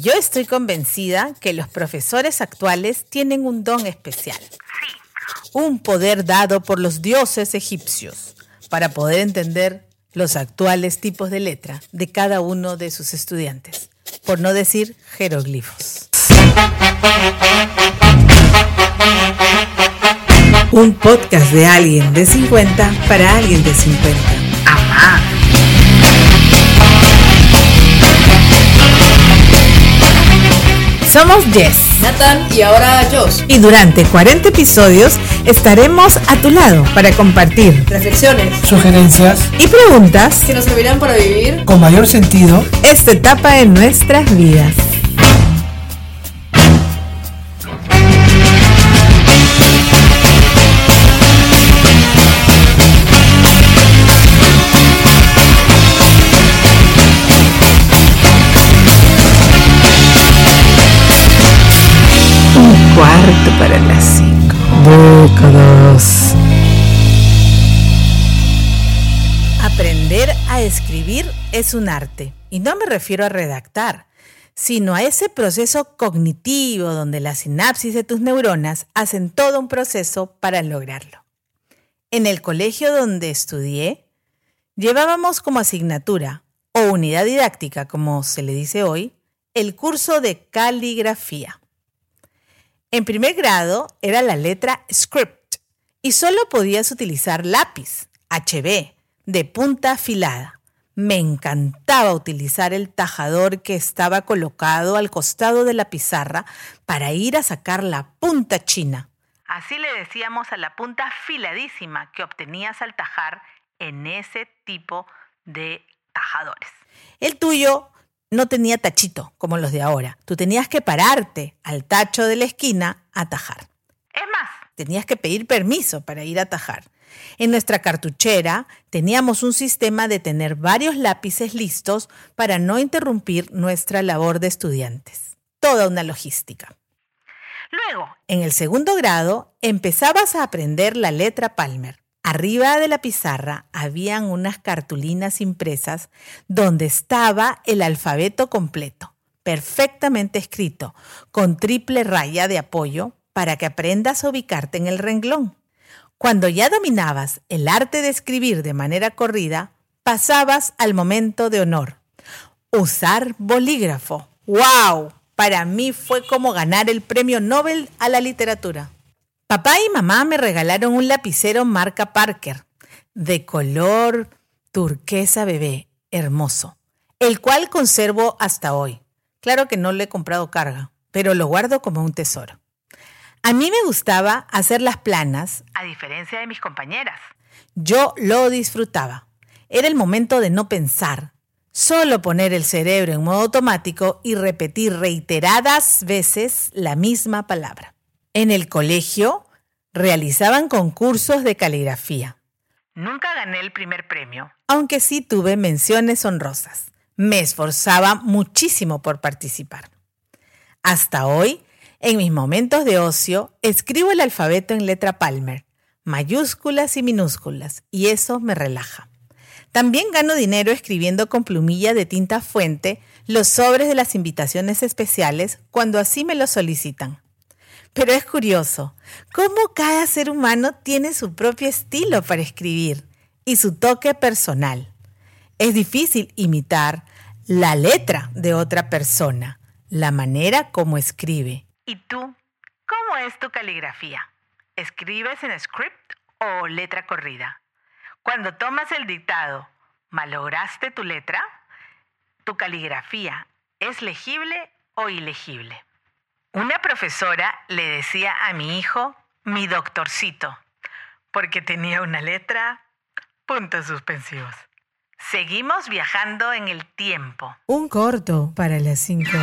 Yo estoy convencida que los profesores actuales tienen un don especial. Un poder dado por los dioses egipcios para poder entender los actuales tipos de letra de cada uno de sus estudiantes, por no decir jeroglifos. Un podcast de alguien de 50 para alguien de 50. Amá. Somos Jess, Nathan y ahora Josh. Y durante 40 episodios estaremos a tu lado para compartir reflexiones, sugerencias y preguntas que nos servirán para vivir con mayor sentido esta etapa en nuestras vidas. Cuarto para las cinco. Bócados. Aprender a escribir es un arte. Y no me refiero a redactar, sino a ese proceso cognitivo donde la sinapsis de tus neuronas hacen todo un proceso para lograrlo. En el colegio donde estudié, llevábamos como asignatura o unidad didáctica, como se le dice hoy, el curso de caligrafía. En primer grado era la letra script y solo podías utilizar lápiz, HB, de punta afilada. Me encantaba utilizar el tajador que estaba colocado al costado de la pizarra para ir a sacar la punta china. Así le decíamos a la punta afiladísima que obtenías al tajar en ese tipo de tajadores. El tuyo no tenía tachito como los de ahora. Tú tenías que pararte al tacho de la esquina a tajar. Es más, tenías que pedir permiso para ir a tajar. En nuestra cartuchera teníamos un sistema de tener varios lápices listos para no interrumpir nuestra labor de estudiantes. Toda una logística. Luego, en el segundo grado, empezabas a aprender la letra Palmer. Arriba de la pizarra habían unas cartulinas impresas donde estaba el alfabeto completo, perfectamente escrito, con triple raya de apoyo para que aprendas a ubicarte en el renglón. Cuando ya dominabas el arte de escribir de manera corrida, pasabas al momento de honor. Usar bolígrafo. ¡Wow! Para mí fue como ganar el premio Nobel a la literatura. Papá y mamá me regalaron un lapicero marca Parker, de color turquesa bebé, hermoso, el cual conservo hasta hoy. Claro que no le he comprado carga, pero lo guardo como un tesoro. A mí me gustaba hacer las planas, a diferencia de mis compañeras. Yo lo disfrutaba. Era el momento de no pensar, solo poner el cerebro en modo automático y repetir reiteradas veces la misma palabra. En el colegio realizaban concursos de caligrafía. Nunca gané el primer premio, aunque sí tuve menciones honrosas. Me esforzaba muchísimo por participar. Hasta hoy, en mis momentos de ocio, escribo el alfabeto en letra Palmer, mayúsculas y minúsculas, y eso me relaja. También gano dinero escribiendo con plumilla de tinta fuente los sobres de las invitaciones especiales cuando así me lo solicitan. Pero es curioso cómo cada ser humano tiene su propio estilo para escribir y su toque personal. Es difícil imitar la letra de otra persona, la manera como escribe. ¿Y tú? ¿Cómo es tu caligrafía? ¿Escribes en script o letra corrida? Cuando tomas el dictado, ¿malograste tu letra? ¿Tu caligrafía es legible o ilegible? Una profesora le decía a mi hijo mi doctorcito, porque tenía una letra, puntos suspensivos. Seguimos viajando en el tiempo. Un corto para las cinco.